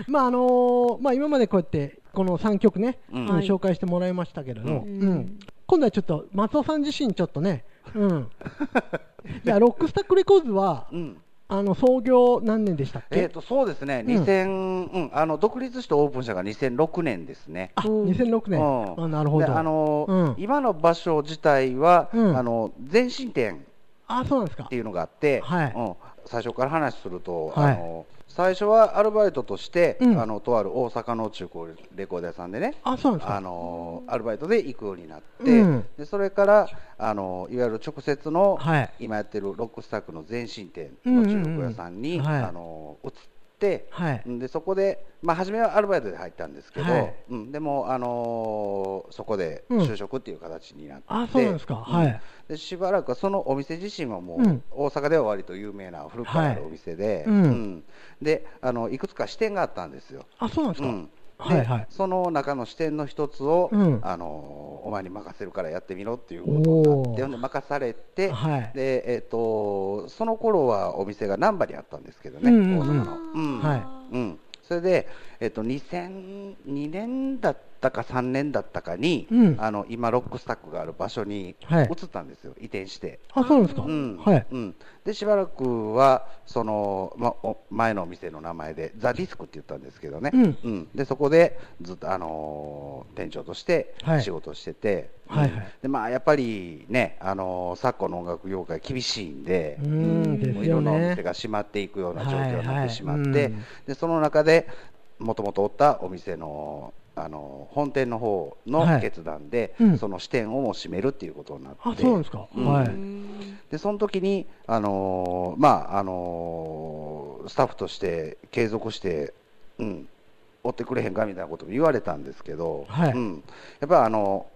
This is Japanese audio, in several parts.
まああのーまあ今までこうやってこの3曲ね、うん。紹介してもらいましたけれど、うん。うん。今度はちょっと松尾さん自身ちょっとね、うん、いやロックスタックレコーズはうん。あの創業何年でしたっけ？えー、とそうですね、うん。2000うん。あの独立してオープンしたのが2006年ですね。あ、2006年。うん。あなるほど。であのうん。今の場所自体は、うん。あの前身店あ、そうなんですか。って。いうのがあって、はい。うん、最初から話すると、はい。あの最初はアルバイトとして、うん。あのとある大阪の中古レコード屋さんでね、あ、そう。あのアルバイトで行くようになって、うん。でそれからあのいわゆる直接の、はい。今やってるロックスタックの前進店の中古屋さんに、うん。うんうんはい。あの移って、はい。でそこで、まあ、初めはアルバイトで入ったんですけど、はいうん、でも、あのーそこでうん就職っていう形になって、あ、そうですか。はい。でしばらくはそのお店自身はもう、うん大阪では割と有名な古くからあるお店で,、であのいくつか支店があったんですよ。あ、そうなんですか。はいはい。その中の支店の一つを、うん。あのお前に任せるからやってみろっていうことになって任されて、はい。でえっとその頃はお店が難波にあったんですけどね、うんうんうん。大阪の。うん。はい。うん、それで、えっと、2002年だったか3年だったかに、うん。あの今ロックスタックがある場所にはい。移ったんですよ、移転して。あ、そうなんですか？うん。はい。うん、でしばらくはその、ま、お前のお店の名前でザ・ディスクって言ったんですけどね、うん。でそこでずっと、あのー店長としてはい。仕事してて、はいはい。うん。でまあ、やっぱりね、あのー昨今の音楽業界厳しいんで、うんですもういろんなお店。が閉まっていくような状況になってしまって、はいはい。うんでその中でもともとおったお店のあの本店の方はい。の決断で、うん。その支店をもう閉めるっていうことになって、あ、そうですか。うん。はい。でその時にあのーまああのースタッフとして継続して、うん、追ってくれへんかみたいなことも言われたんですけど、はい。うん、やっぱりあの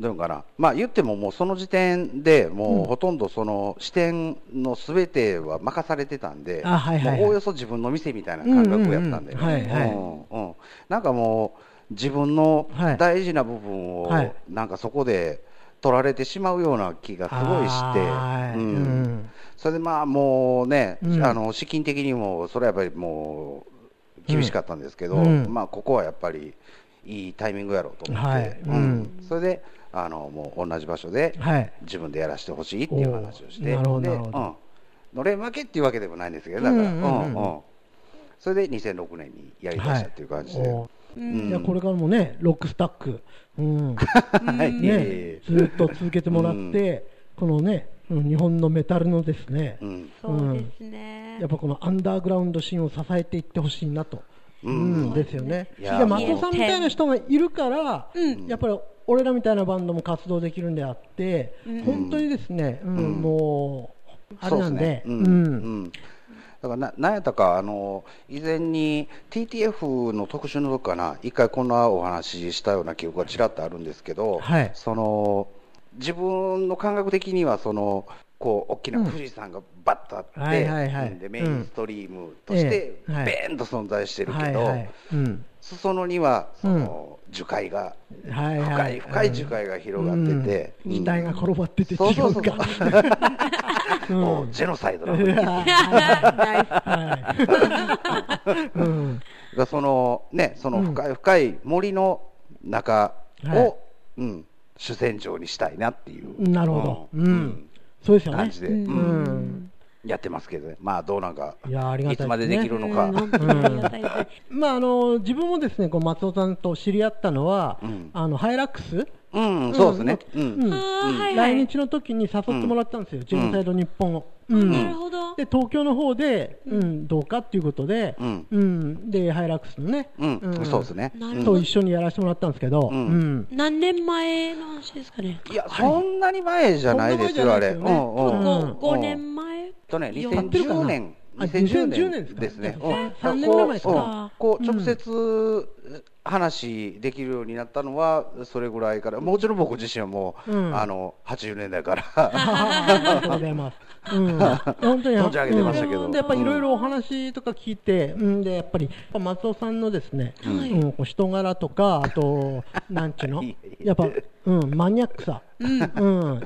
どういうのかな、まあ、言ってももうその時点でもうほとんどその支店のすべては任されてたんで、あはいはいはい。もうおおよそ自分の店みたいな感覚やったんでね、うんうん。うんはい。うん。なんかもう自分のはい。大事な部分をはい。なんかそこで取られてしまうような気がすごいして、はい。うん。うん。それでまあもうね、うん。あの資金的にもそれはやっぱりもう厳しかったんですけど、うん。まあここはやっぱりいいタイミングやろうと思って、はい。うん。うん。それであのもう同じ場所ではい。自分でやらせてほしいっていう話をして、なるほどうん。のれん負けっていうわけでもないんですけど、だから、うんうん。それで2006年にやりだしたっていう感じで。おうん。いやこれからもね、ロックスタック、うん、はい。ね、ずっと続けてもらって、このね、うん日本のメタルのですね、うん。そうですね。やっぱこのアンダーグラウンドシーンを支えていってほしいなと、ううんん、ですよね。いや。で松尾さんみたいな人がいるから、うん。やっぱり俺らみたいなバンドも活動できるんであって、うん。本当にですね、うんうん。もう、あれなんで、そううですね。うん。うんだからななんやったかあの以前に TTF の特集の時かな一回こんなお話ししたような記憶がちらっとあるんですけど、はい。その自分の感覚的にはそのこう大きな富士山がバッとあって、うんはいはいはい。うんでメインストリームとしてベーンと存在してるけど、はいはい。うん裾野にはその樹海が、はいはい。深い深い樹海が広がってて、うん。死体が転ばってて違そうそうそう。うか。もうジェノサイドな雰囲気はい。うん。がそのねその深い深い森の中を、はい。うん、主戦場にしたいなっていう、なるほど。うん。うん。そうですよね。感じで、うん。うんやってますけどね。まあどうなんかいやありがたいね。いつまでできるのか、まああの自分もですねこう松尾さんと知り合ったのは、うん。あのハイラックス、うん、そうですね、うん。うん。あーはいはい。来日の時に誘ってもらったんですよ、ジェノサイド日本を。うん。なるほど。で東京の方で、うん、どうかっていうことで、うん。うん。でハイラックスのね、うん。そうですね、なるほと一緒にやらせてもらったんですけど、うん。うん。何年前の話ですかね？いやそんなに前じゃないですよ、あれ、うんうんうん。五五年前？とね、よ2010年、あ2010 2010年年ですね。うん。うん三年ぐらい前ですかう。んこう直接話できるようになったのはそれぐらいから、もちろん僕自身はもう、うん。あの80年代から、ありがとうございます。うん、本当に。存じ上げてましたけど。うん。でやっぱりいろいろお話とか聞いて、うん、でやっぱり松尾さんのですね、はいうん、こう人柄とかあとなんちゅうの？やっぱ、うん、マニアックさ、うん。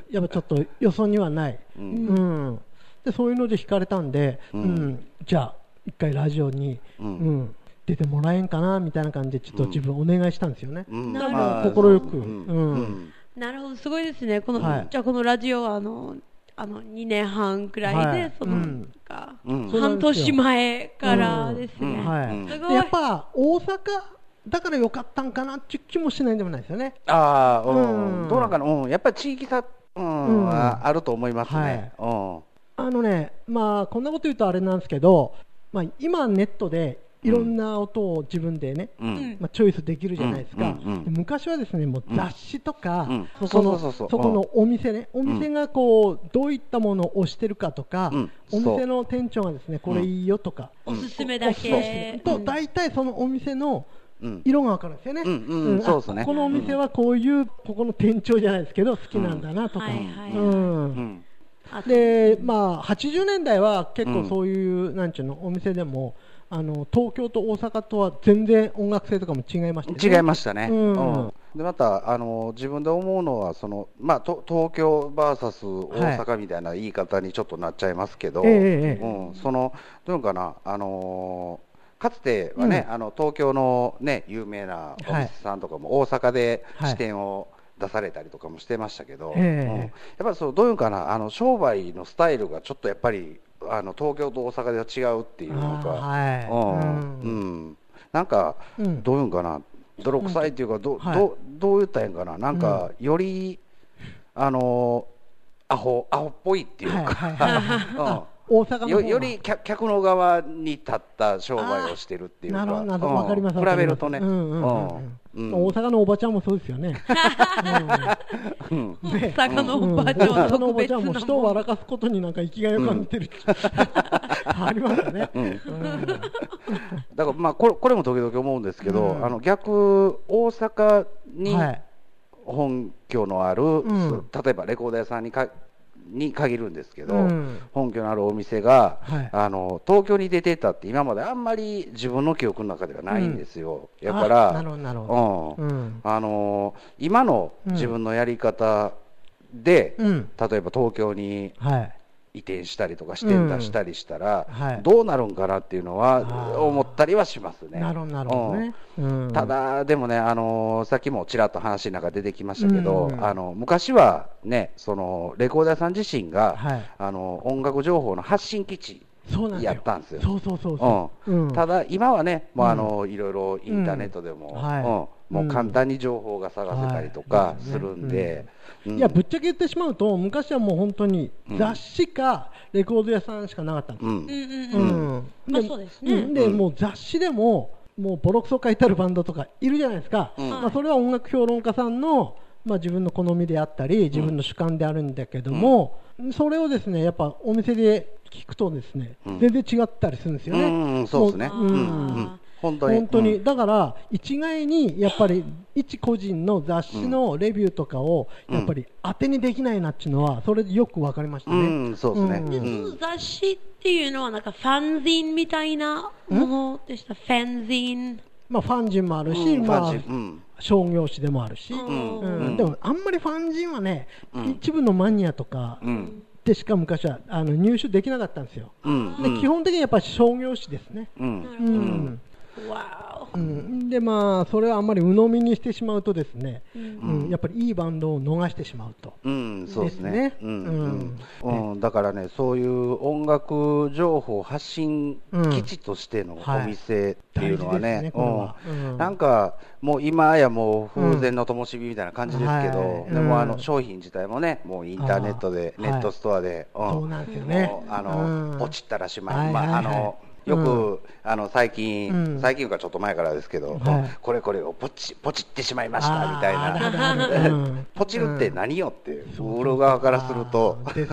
やっぱちょっとよそにはない、ううん。んでそういうので惹かれたんで、ううん。んじゃあ一回ラジオに、ううんん出てもらえんかなみたいな感じでちょっと自分お願いしたんですよね、うん。なるほど。まあ快く。うん。うん。うん。なるほど、すごいですね。この、はい。じゃあこのラジオはあの、あの、2年半くらいで、はい。その、うん。半年前からですね。うんはい。うん。すごい。でやっぱ大阪だから良かったんかなっていう気もしないでもないですよね。ああ、うん。うん。どうなんかな、うん、やっぱり地域差、うんうん。ああると思いますね。うん。あのね、まあ、こんなこと言うとあれなんですけど、まあ、今、ネットでいろんな音を自分でね、まあ、チョイスできるじゃないですか、うんうんうん。で昔はですねもう雑誌とか、うん。そこのそこのお店ね、お店がこうどういったものを推してるかとか、うん。お店の店長がですねこれいいよとか、おすすめだけ。る。と大体そのお店のうん。色がわかるんですよね。うんここのお店はこういう、ここの店長じゃないですけど、好きなんだなとか。で、まあ、80年代は結構そういう、なんちゅうの、お店でも、あの東京と大阪とは全然音楽性とかも違いましたよね。違いましたね、うん。うん。でまたあの自分で思うのはその、まあ、と東京 VS 大阪みたいな言い方にちょっとなっちゃいますけど、ええええうん、そのどういうのかな、あのーかつてはね、うん。あの東京の、ね、有名なお店さんとかも大阪ではい。支店を出されたりとかもしてましたけど、ええ。うん。やっぱりそうどういうのかな？あの商売のスタイルがちょっとやっぱりあの東京と大阪では違うっていうのか。はい。うん。うん。うん。なんか、うん。どういうんかな、泥臭いっていうか、ど,、はい。どどう言ったらいいんかな、なんか、より、あのアホ、アホっぽいっていうか、大阪よより客客の側に立った商売をしてるっていうか、なるほど、うん。わかります。比べるとね、うんうんうん。うん。うん大阪のおばちゃんもそうですよね。うん。大阪のうんおばあちゃんは大阪のおばちゃんも人を笑かすことになんか生きがいを感じてる。ありますよね。だから、まあこれ、これも時々思うんですけど、うん。あの逆、大阪にはい。本拠のある、ん。例えばレコード屋さんにかに限るんですけど、うん本拠のあるお店が、はいあの東京に出てたって今まであんまり自分の記憶の中ではないんですよ、やからあなるほど、なるほど。うんうん。あの今の自分のやり方で、うん。例えば東京にはい。移転したりとか支店出したりしたら、はい。どうなるんかなっていうのは思ったりはしますね。なるほど、ね。うん。た、だ、でもね、あのさっきもちらっと話の中出てきましたけど、うん。あの昔はね、そのレコーダーさん自身が、はい。あの音楽情報の発信基地。やったんですよ。そうそうそうそう。うん。ただ、今はね、もううん。あのいろいろインターネットでも、うん。はい。うん。もう簡単に情報が探せたりとはい。かするんで、うん。いや、ぶっちゃけ言ってしまうと、昔はもう本当に雑誌かレコード屋さんしかなかったんです。よ。うん。うんうんううん。んまあそうでもう雑誌でも、もうボロクソ書いてあるバンドとかいるじゃないですか、うん。まあ、それは音楽評論家さんの、まあ、自分の好みであったり、自分の主観であるんだけども、それをですねやっぱお店で聞くと、ですね、うん。全然違ったりするんですよね。うんそうですね、うん本当に。本当に、うん。だから一概にやっぱり一個人の雑誌のレビューとかをうん。やっぱり当てにできないなっていうのはそれでよく分かりましたね。うん、そうですね。うん。で、うん。その雑誌っていうのはなんかファンジンみたいなものでした？ファンジン。まあ、ファンジンもあるし、うん。まあ商業誌でもあるし、ううん。うん。でもあんまりファンジンはね、うん。一部のマニアとかうん。でしか昔はあの入手できなかったんですよ。うん。で基本的にやっぱり商業誌ですね。うん。なるほど。うんわうん、でまあそれはあんまり鵜呑みにしてしまうとですね、お。うん。うんやっぱりいいバンドを逃してしまうと。うん、そうですね。うん、ううん、うん、だからね、そういう音楽情報発信基地としてのはい。お店っていうのはね大事ですね、これは。うん。うん。なんかもう今やもう風前の灯火みたいな感じですけど、うんはい。でもあうん。の商品自体もね、もうインターネットで、ネットストアで、ん。そうなんですよね。あうん。の、ポチったらしまい、はいはいはい。まああのよく、うん。あの最近、うん。最近かちょっと前からですけど、はい。これこれをポチポチってしまいましたみたいな。ポチるって何よって、売る側からすると、です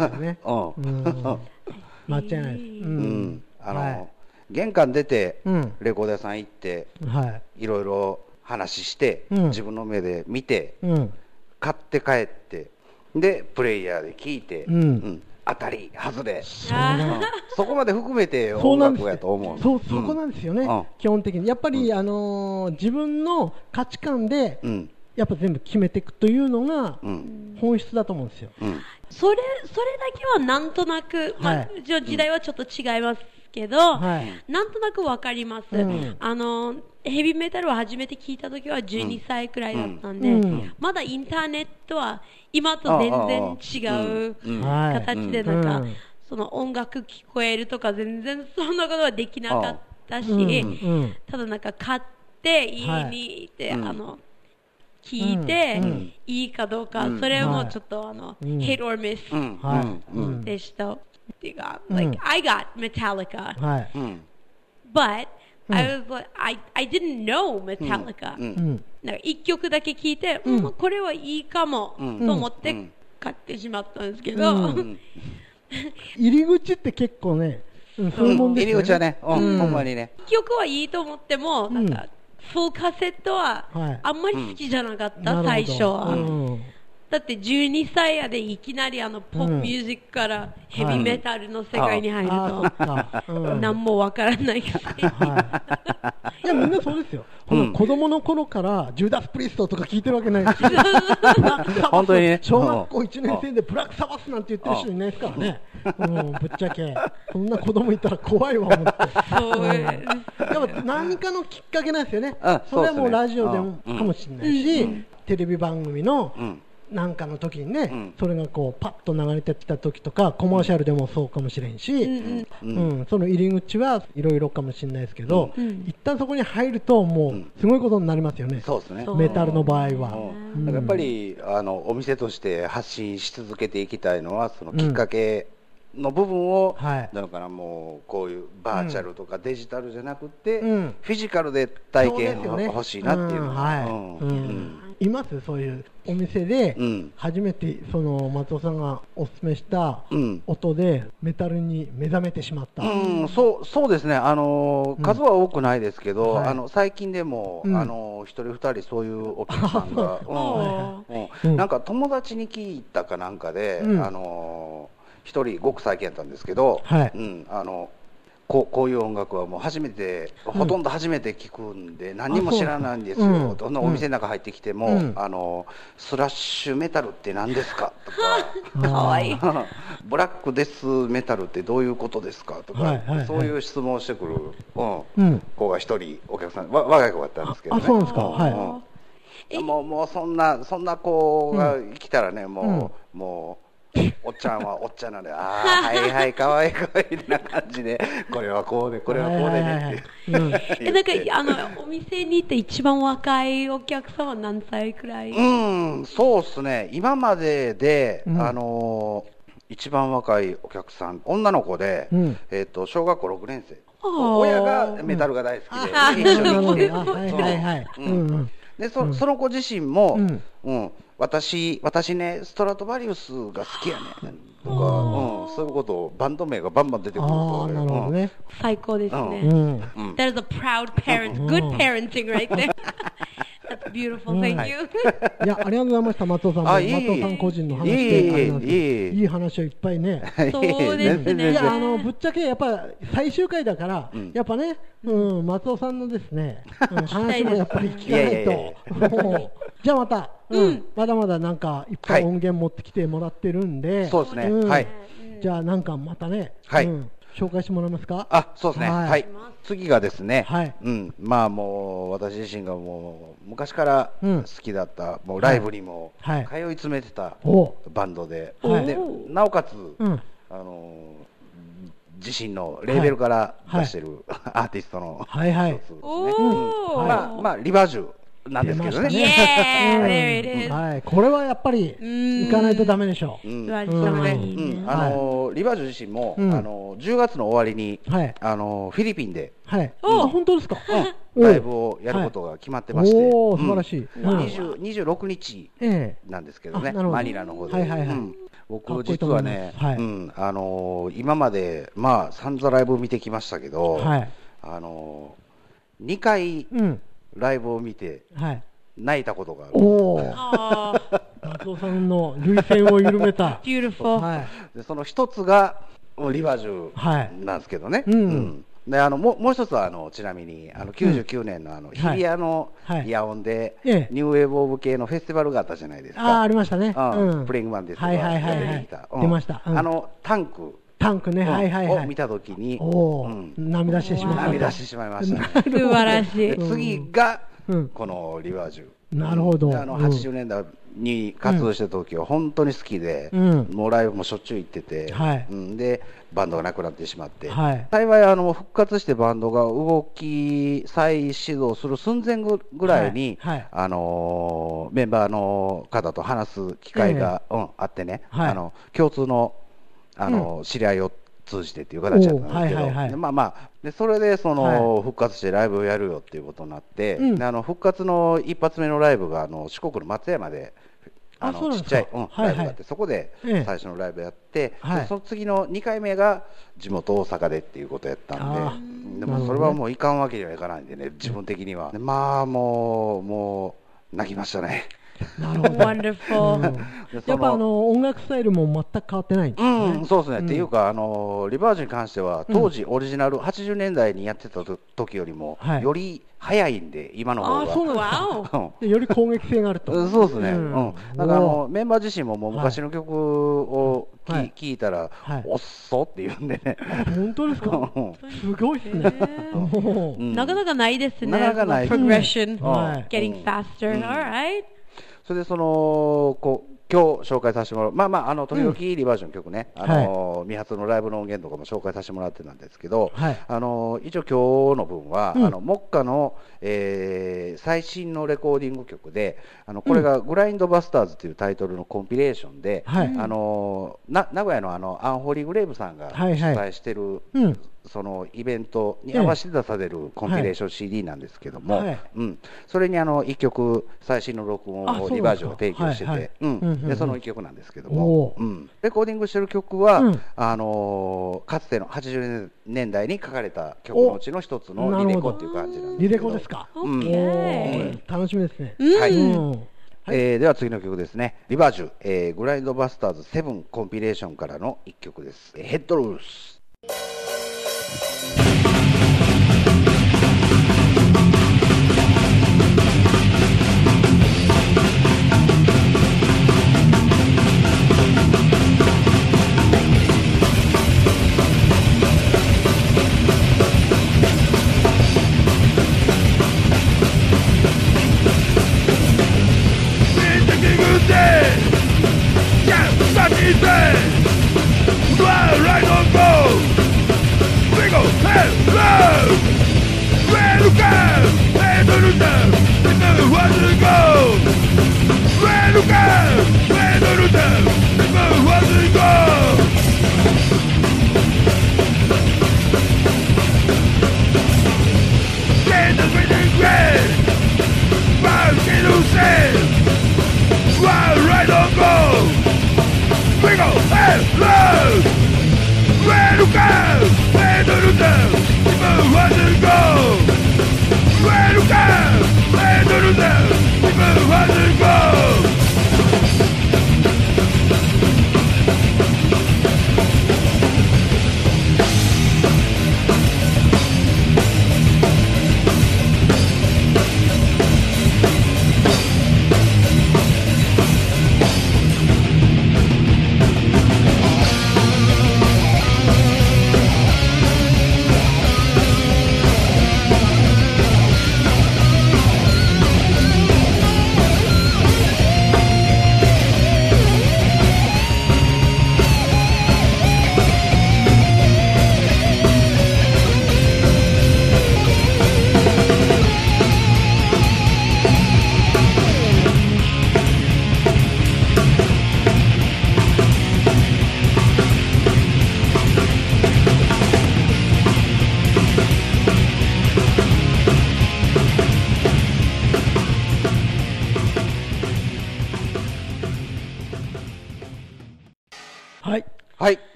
間違いない。です。ううん。ん、あの、はい。玄関出て、うん。レコード屋さん行って、はい。いろいろ話して、うん。自分の目で見て、うん。買って帰って、で、プレイヤーで聞いて、うん当たり、外れ、あうん。そこまで含めて音そうなんです。楽やと思う。そう、そこなんですよね、うん。基本的に。やっぱり、あのー自分の価値観で、うん、やっぱ全部決めていくというのがうん、本質だと思うんですよ。うん、それ、それだけはなんとなく、まあはい、時代はちょっと違いますけど、はい。なんとなくわかります、うん。あのヘビーメタルを初めて聞いた時は12歳くらいだったんで、うん。まだインターネットは今と全然違ううんはい形でなんか、うん。その音楽聞こえるとか全然そんなことはできなかったし、うん。うん。ただなんか買って家に行って、うんあの聞いて、うん。うんいいかどうか、うん。それもはいちょっとあの、うん。hit or miss うん。はい。うん。でした。っていうか、うん。like I got Metallica, はい。うん。But うん I was like I I didn't know Metallica、うん。うん。なんか一曲だけ聞いて、うん。これはいいかも、うん。と思ってうん。買ってしまったんですけど、うん。入り口って結構ね、うん、そう。いうもんですよね。入り口はね、うん。うんほんまにね。一曲はいいと思っても、なんか、フルカセットははい。あんまり好きじゃなかった、最初は。うんだって12歳やでいきなりあのポップミュージックからヘビーメタルの世界に入ると、何もわからないい。いや、みんなそうですよ。こうん。の子供の頃から、ジューダス・プリストとか聞いてるわけないし、本当にね。小学校1年生でブラックサバスなんて言ってる人いないですからね。うん、ぶっちゃけ。そんな子供いたら怖いわ、思って。そうやっぱ何かのきっかけなんですよね。うん。それはもうラジオでもうん。かもしれないし、テレビ番組のうんなんかの時にね、ん。それがこうパッと流れてきた時とか、コマーシャルでもそうかもしれんし、うんうんその入り口はいろいろかもしれないですけど、うん一旦そこに入ると、もうすごいことになりますよね、そうですね。メタルの場合は。うん。だからやっぱりあのお店として発信し続けていきたいのはそのきっかけの部分を、はい。だからもうこういうバーチャルとかデジタルじゃなくて、うん。フィジカルで体験ね。欲しいなっていうのん。は、はいうん。うんいますそういうお店で。うん。初めてその松尾さんがおすすめしたうん。音でメタルに目覚めてしまった、うん、そうそうですね、あの数は多くないですけど、はい。あの最近でも、うん。あのー一人、二人、そういうお客さんが、あ うん。うん。なんか友達に聞いたかなんかで、うん。あのー一人、ごく最近やったんですけど、はい。うん。あのこうこういう音楽はもう初めて、うん。ほとんど初めて聞くんで、何にも知らないんですよ、う。どんなお店の中入ってきても、うん。あのスラッシュメタルって何ですか？とか。かわい。い。ブラックデスメタルってどういうことですか？とか、はいはいはい。そういう質問をしてくる、うん。うん。子が一人、お客さん、わ若い子だったんですけどね。あそうですか？ん。はい。もう、もうそんな、そんな子が来たらね、もう、もう、おっちゃんはおっちゃんなんで、ああ、はいはい、かわいいかわいいな感じで、これはこうで、これはこうでねって なんか。あのお店に行って一番若いお客さんは何歳くらい、うん、そうですね、今までで、うん。あのー一番若いお客さん、女の子で、うん。えっと小学校6年生、親がメタルが大好きで、あ一緒に来て。でそその子自身も、うん。うん私、私ね、ストラトバリウスが好きやねん。とか、うん、そういうことを、バンド名がバンバン出てくると。なるほどね、最高ですね。うん。うん。That is a proud parent. Good parenting right there. That's beautiful. Thank you. い。やありがとうございました松尾さん松尾さん個人の話いえいでい。えいえいい話をいっぱいね。そうですね。いやあのぶっちゃけやっぱ最終回だから、うん。やっぱね、うん、松尾さんのですね、うん、話もやっぱり聞かないいやいやいと。じゃあまた、うん。うん。まだまだなんかいっぱい音源持ってきてもらってるんで、そうですね。ん。はい。じゃあなんかまたね、はい。うん。紹介してもらえますか？あそうですね、はい。はい、次がですね、はい。うん、まあもう、私自身がもう、昔からうん。好きだった、もうライブにもはい。通い詰めてたお。バンドで、はいでなおかつ、うん、あの自身のレーベルからはい。出してる、アーティストのはいはい。一つですね。おうん。ーまあ、まあ、リバージュなんですけどね。出ました Yeah, うん。there it is. はい、これはやっぱりうん。行かないとダメでしょう。うん。リバージュ様それでねあのリバージュ自身も、うん。あの10月の終わりに、はい。あのフィリピンで、はい。おあ本当ですか？うん。ライブをやることが決まってまして、おお素晴らしい。うん。うん20 26日えなんですけどね、マニラの方で。はいはいはい。僕、実はね、はい。うん。あのー今まで、まあ、散々ライブを見てきましたけど、はい。あのー、2回えうんライブを見てはい。泣いたことがある。おお松尾さんの涙腺を緩めた。beautiful. はい。でその一つがリバージはい。ュなんですけどね、うん。であのもうもう一つはあのちなみにあの99年のあの日比谷のはい。野音で、ええ。ニューウェーブ・オブ系のフェスティバルがあったじゃないですか。ああ、ありましたね。うん。うん。プレイングマンですとかはいはいはいはい。出てきた。うん。出ました。うん。あのタンクタンクね、はいはいはい。を見たときに、うん。涙してしまった。と。涙してしまいました。ね。素晴らしい。で。次がうん。このリバージュ。なるほど。であのうん。80年代に活動した時は本当に好きで、うん。もうライブもしょっちゅう行ってて、はい。うん。でバンドがなくなってしまって、はい。幸いあの復活してバンドが動き再始動する寸前ぐぐらいに、はい。はい。あのーメンバーの方と話す機会が、うん、あってね、はい。あの共通の、あのー知り合いを通じてっていう形だったんですけど、はいはいはい。でまあまあでそれでその、は復活してライブをやるよっていうことになって、うん。であの復活の一発目のライブがあの四国の松山で。あのちっちゃい、うんはいはい。ライブがあって、そこでええ。最初のライブやって、はその次の2回目が地元大阪でっていうことやったんででもそれはもういかんわけにはいかないんでね、自分的には。でまあもう、もう、泣きましたね。なるほど。やっぱあの音楽スタイルも全く変わってないんですね。うん、そうですね、っていうか、あのリバージュに関しては、当時、オリジナル、80年代にやってたと時よりも、はい。より早いんで、今の方が。あそうなんです。より攻撃性があると。うんそうですね、ううん。んだからあのメンバー自身ももうはい昔の曲をき、はい。聞いたら、はい。おっそって言うんでね、本当ですか？うん。すごいですね。なかなかないですね。なかなかないその progression、はい。getting faster. Alright. それでそのこう今日紹介させてもらう、まあまあ、あの時々リバージョン曲ね、あの未発のライブの音源とかも紹介させてもらってたんですけど、はい。あの一応、今日の分は、うん。あの目下の、えー最新のレコーディング曲で、あのこれがグラインドバスターズというタイトルのコンピレーションで、はい。あのな名古屋のあのアンホーリーグレーブさんが主はいはい。催してる、うん。そのイベントに合わせて出されるコンピレーション CD なんですけども、はい。うん、それにあの1曲最新の録音をリバージョンを提供してて、はいはい。うん。うんうんうん。でその1曲なんですけどおも、ー。うん、レコーディングしてる曲は、うん。あのーかつての80年代に書かれた曲のうちの一つのリレコっていう感じなんですけど。リレコですか？うん。楽しみですね。はい。うん。えーでは次の曲ですね、リバージュ、えーグラインドバスターズ7コンピレーションからの1曲です、えーヘッドルース。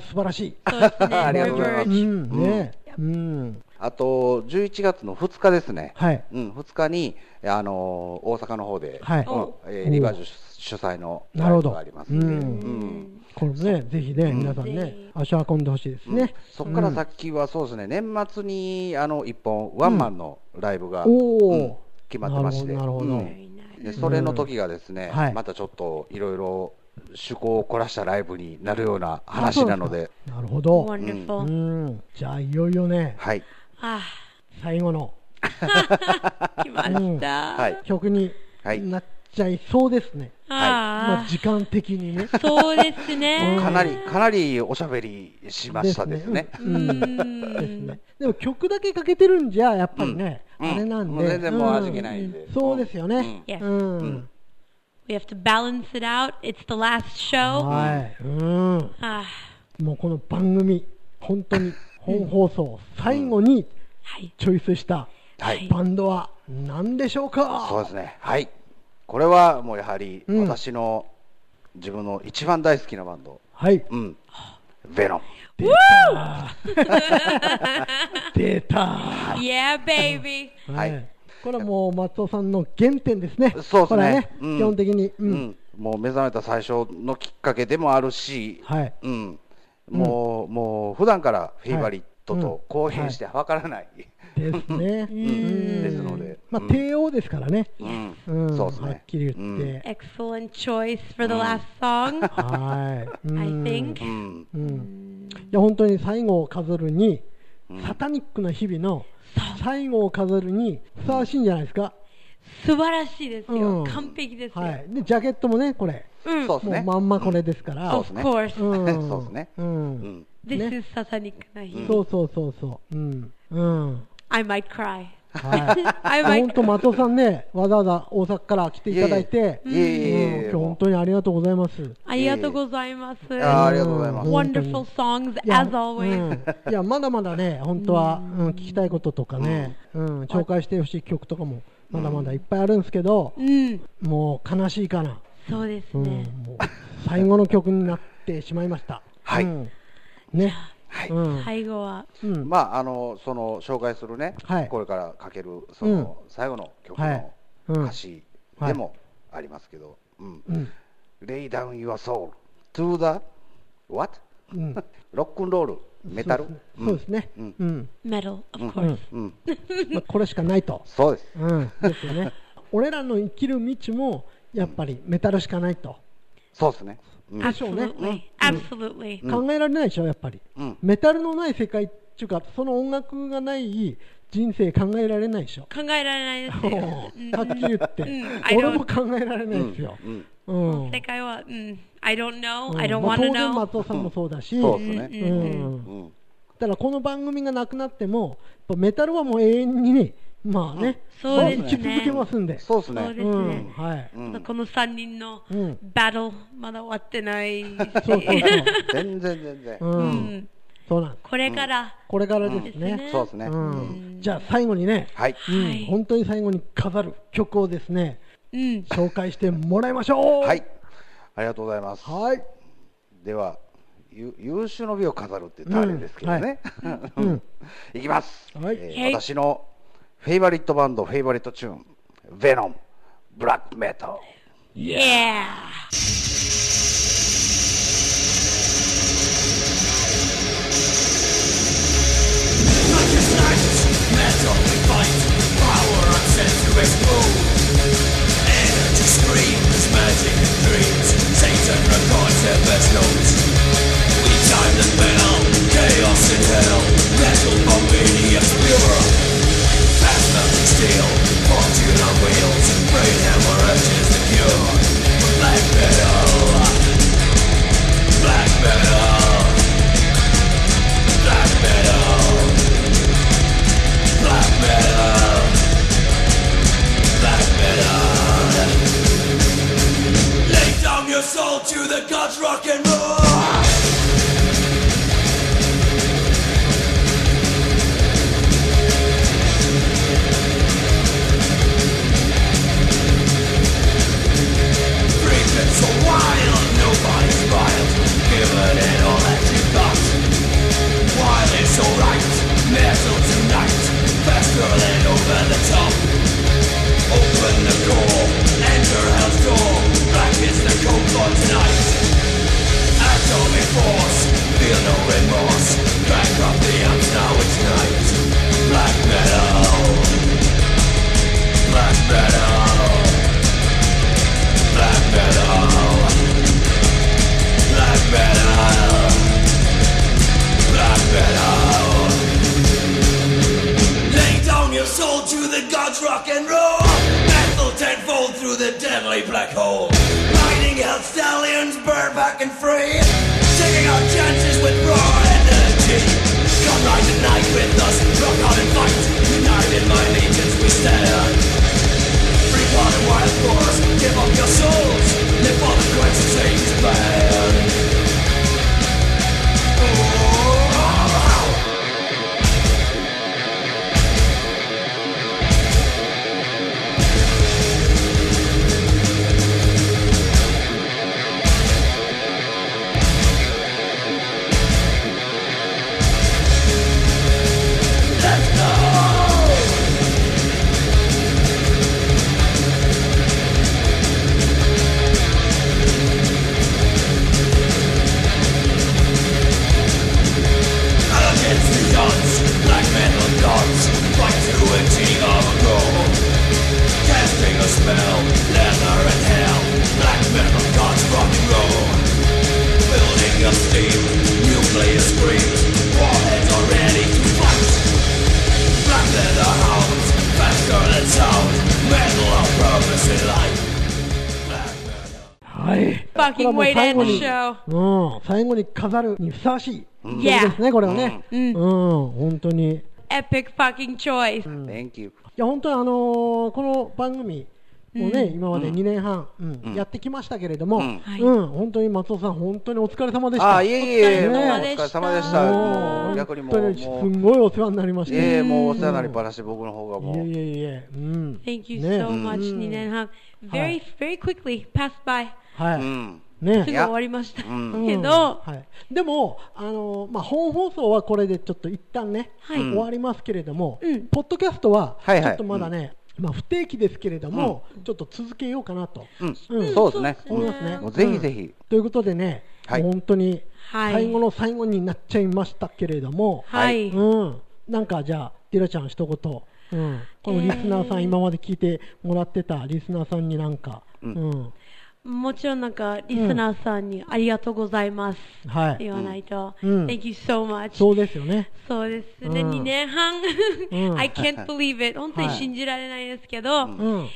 素晴らしい。ありがとうございます。う Reverge ん。ね。うん。あと11月の2日ですね、はい。うん、2日に、あのー大阪の方で、はい。うん。えーリバージュ主催のなるほど。ライブがあります。んで、うん。うん。これね、ぜひね、皆さんぜねひ、足を運んでほしいですね。そこから先はそうですね、年末にあの1本、ワンマンのライブが。決まってまして、でそれの時がですね、はい。またちょっといろいろ趣向を凝らしたライブになるような話なので、なるほど。う.ん。じゃあ、いよいよね、はい、あ最後のあ、来ました。はい曲にはいなっちゃいそうですね。まあ、あ時間的にね。あ、そうですね。かなり、かなりおしゃべりしましたですね。うんうですんね。でも曲だけかけてるんじゃ、やっぱりね、うんあれなんで。もう全然もう味気ないんで。そうですよね。Yes. うん。We have to balance it out. It's the last show. はい。うん。あもうこの番組、本当に本放送最後にはい。チョイスしたはい、バンドは何でしょうか？そうですね。はい。これはもうやはりうん私の自分の一番大好きなバンド、はい。うん、ベノム。出た 出た Yeah, baby. ははいい。これはもう松尾さんの原点ですね。そうですねこれはね、うん基本的に。う。うんん、もう目覚めた最初のきっかけでもあるし、はい。うん、もう、もう普段からフェイバリットはいと公平してわからない、ですね。うんですので、まあ、うん帝王ですからね。うんうん。そうですねはっきり言って。Excellent choice for the last song, はい。うん I think. うん、うん。いや、本当に最後を飾るに、サタニックな日々の最後を飾るにふさわしいんじゃないですか？素晴らしいですよ。うん完璧ですよ。はい。で、ジャケットもね、これ。うん。そうですね。もうまんまこれですから。そうですね Of course. うん。そうですねう。うんん、This ね is サタニックな日。そうそうそうそう。うん。うん。I might cry. はい。本当、松尾さんね、わざわざ大阪から来ていただいて、今日本当にありがとうございます。ありがとうございます。あありがとうございます。うん Wonderful songs as always. うんいや、まだまだね、本当は、うん、聞きたいこととかね、うん、紹介してほしい曲とかも、まだまだいっぱいあるんですけど、うん。もう悲しいかな。そうですうん、ね。もう、最後の曲になってしまいました。はいうんね。はいうん。最後は。うん。まあ、あの、その紹介するね、はいこれからかける、その、最後の曲はいのうん歌詞でもありますけど、うん。うん。Lay down your soul to the what? うん。ロックンロール、メタル？そうですね。うんうん。Metal, of うん course. うん。まあ、これしかないと。そうです。うん。ですよね。俺らの生きる道も、やっぱりメタルしかないと。そうですね。うんでしょうね Absolutely. 考えられないでしょ、やっぱり。うんメタルのない世界っていうか、その音楽がない人生考えられないでしょ。考えられないですよ。はっきり言ってうん I。俺も考えられないですよ。うん。うん。世界は、うん。I don't know. うん I don't まあ want to 当然 know. 松尾さんもそうだし、そうですね。うんうん。だからこの番組がなくなっても、やっぱメタルはもう永遠にね、まあね、そうですね続けますんで。そうですね。そうで。はい。うんこの3人のうんバトル、まだ終わってないし。そう。全然全然。う。うんんそうなん。これからこれからですね。ね。そうですね。うん。じゃあ最後にね、はい。本当に最後に飾る曲をですね、うん。紹介してもらいましょう。はい。ありがとうございます。はい。では、ゆ有終の美を飾るって言ったらあれですけどね。うん。いきます。はいえーはい私の favorite band、favorite tune、Venom、Black Metal。Yeah! Black metal Fucking way to 最 end 後 the に show. うん、最後に飾るにふさわしい曲 Yeah ですね、これはね。ううんん、本当に。い Epic fucking choice. Thank you. や、本当にあのーこの番組もね、今まで2年半、うんやってきましたけれども、ううんん、はい本当に松尾さん、本当にお疲れ様でした。あ、いえいえ、おもうお疲れ様でした疲れ様でした。もう逆にもう、本当にすごいお世話になりました。いえ、もうお世話になりっぱなし、僕の方がもう。いえいえいえ、うん。Thank you ね so much, 2年半。Very, very quickly passed by. はい。うん。ね。すぐ終わりました。うん。けど、はい、でも、あのまあ、本放送はこれでちょっと一旦ね、はい。終わりますけれども、うん。ポッドキャストははいはい。ちょっとまだね、まあ、不定期ですけれども、ちょっと続けようかなと、うん。うん。そうですね。思いますね。もうぜひぜひ。ということでね、はい。本当にはい。最後の最後になっちゃいましたけれども、はい。うん、なんかじゃあ、ディラちゃん、一言、うん、このリスナーさん、えー。今まで聞いてもらってたリスナーさんになんか、うんもちろんなんか、リスナーさんにありがとうございます。はい、言わないと。うん Thank you so much. そうですよね。そうですね、うん2年半。うん I can't believe it. 本当にはい信じられないですけど、うん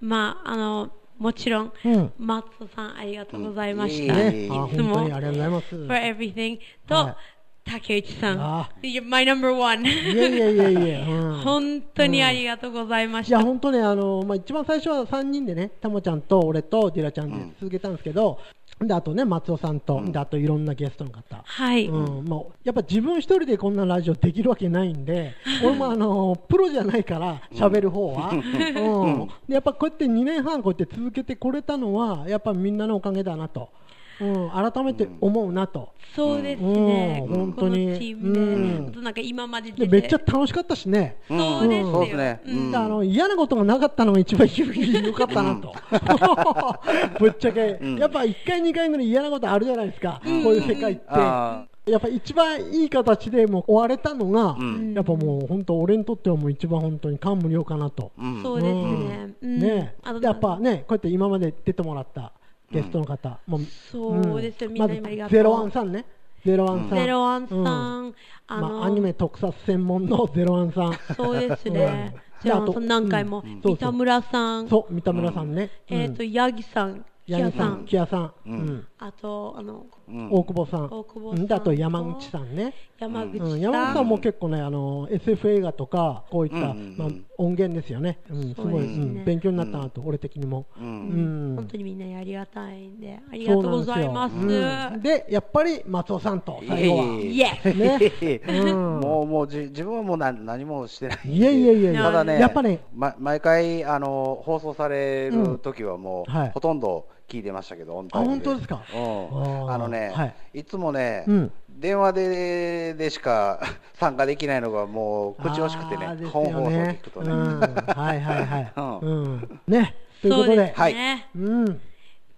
まあ、あの、もちろん、うんマッツさんありがとうございました。うんいつもありがとうございます。for everything と、はい竹内さん。my number one. いえいえいえいえ、うん。本当にありがとうございまいや、した。本当ね、あの、まあ、一番最初は3人でね、たもちゃんと俺とディラちゃんで続けたんですけど、で、あとね、松尾さんと、で、あといろんなゲストの方。はい。うん、もうやっぱ自分一人でこんなラジオできるわけないんで、俺もあのプロじゃないから喋る方は、うん、でやっぱこうやって2年半こうやって続けてこれたのはやっぱみんなのおかげだなと、うん、改めて思うなと、そうですね。うん本当に。このチームで、うん。あとなんか今までめっちゃ楽しかったしね。そうですよ。そうですね。うん。であの嫌なことがなかったのが一番良かったなと、ぶっちゃけ、やっぱ1回、2回ぐらい嫌なことあるじゃないですか、こういう世界って。あやっぱ一番いい形でもう終われたのが、ん。やっぱもう本当、俺にとってはもう一番本当に感無量かなと。うん。そうですね。うん。ね。やっぱね、こうやって今まで出てもらったゲストの方、もうそうですよ、みんな今ありがとう。ゼロワンさんね、ゼロワンさん、ゼロワンさん、うん。あの、まあ、アニメ特撮専門の ゼロワンさん、そうですね。うん。ゼロワンさ何回も、三田村さん、そう、三田村さんね、えっ、と、ヤギさん、キヤギさん、ヤさん、木屋さん、うん。あと、あの、うん大久保さん、大久保さんうんであと山口さんね。山口さん。うん、山口さんも結構ね、あの SF 映画とか、こういった、うんうんうん。まあ、音源ですよね、うん、すごい、そうですね。うん。勉強になったなと、俺的にも。う。うん。ん本当にみんなにありがたいんで、ありがとうございます。ですようん。で、やっぱり松尾さんと、最後は。いえ Yes! ね。うん。もう、もうじ、自分はもう何何もしてないいやいやいやただね、やっぱね。ま、毎回、あの、放送される時はもう、はい。ほとんど聞いてましたけど、オンタイムあ本当ですか？うん。あのね、はい。い、つもね、うん。電話ででしか 参加できないのがもう口惜しくてねあーですよ本放送聞くとね。うん、はいはいはい。うん。うん。ね、ということで、はい。ね。うん。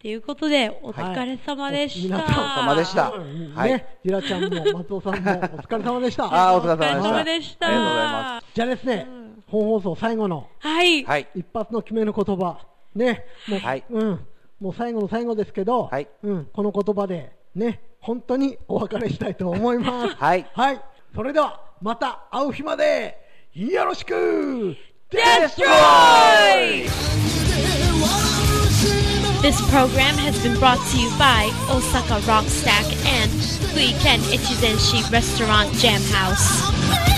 ということで、お疲れ様でした。はい。お皆さん様でした。うん。はい。ね、ゆらちゃんも松尾さんも お疲れ様でした。あーお疲れ様様でした。ありがとうございまじゃあですね、本放送最後のはい。はい。一発の決めの言葉、ね、もう、はい。うん、もう最後の最後ですけど、はい、うん、この言葉でね、本当にお別れしたいと思います。はい。はい。それでは、また会う日まで、よろしく !Destroy! This program has been brought to you by Osaka Rock Stack and Weekend Ichizenshi Restaurant Jam House.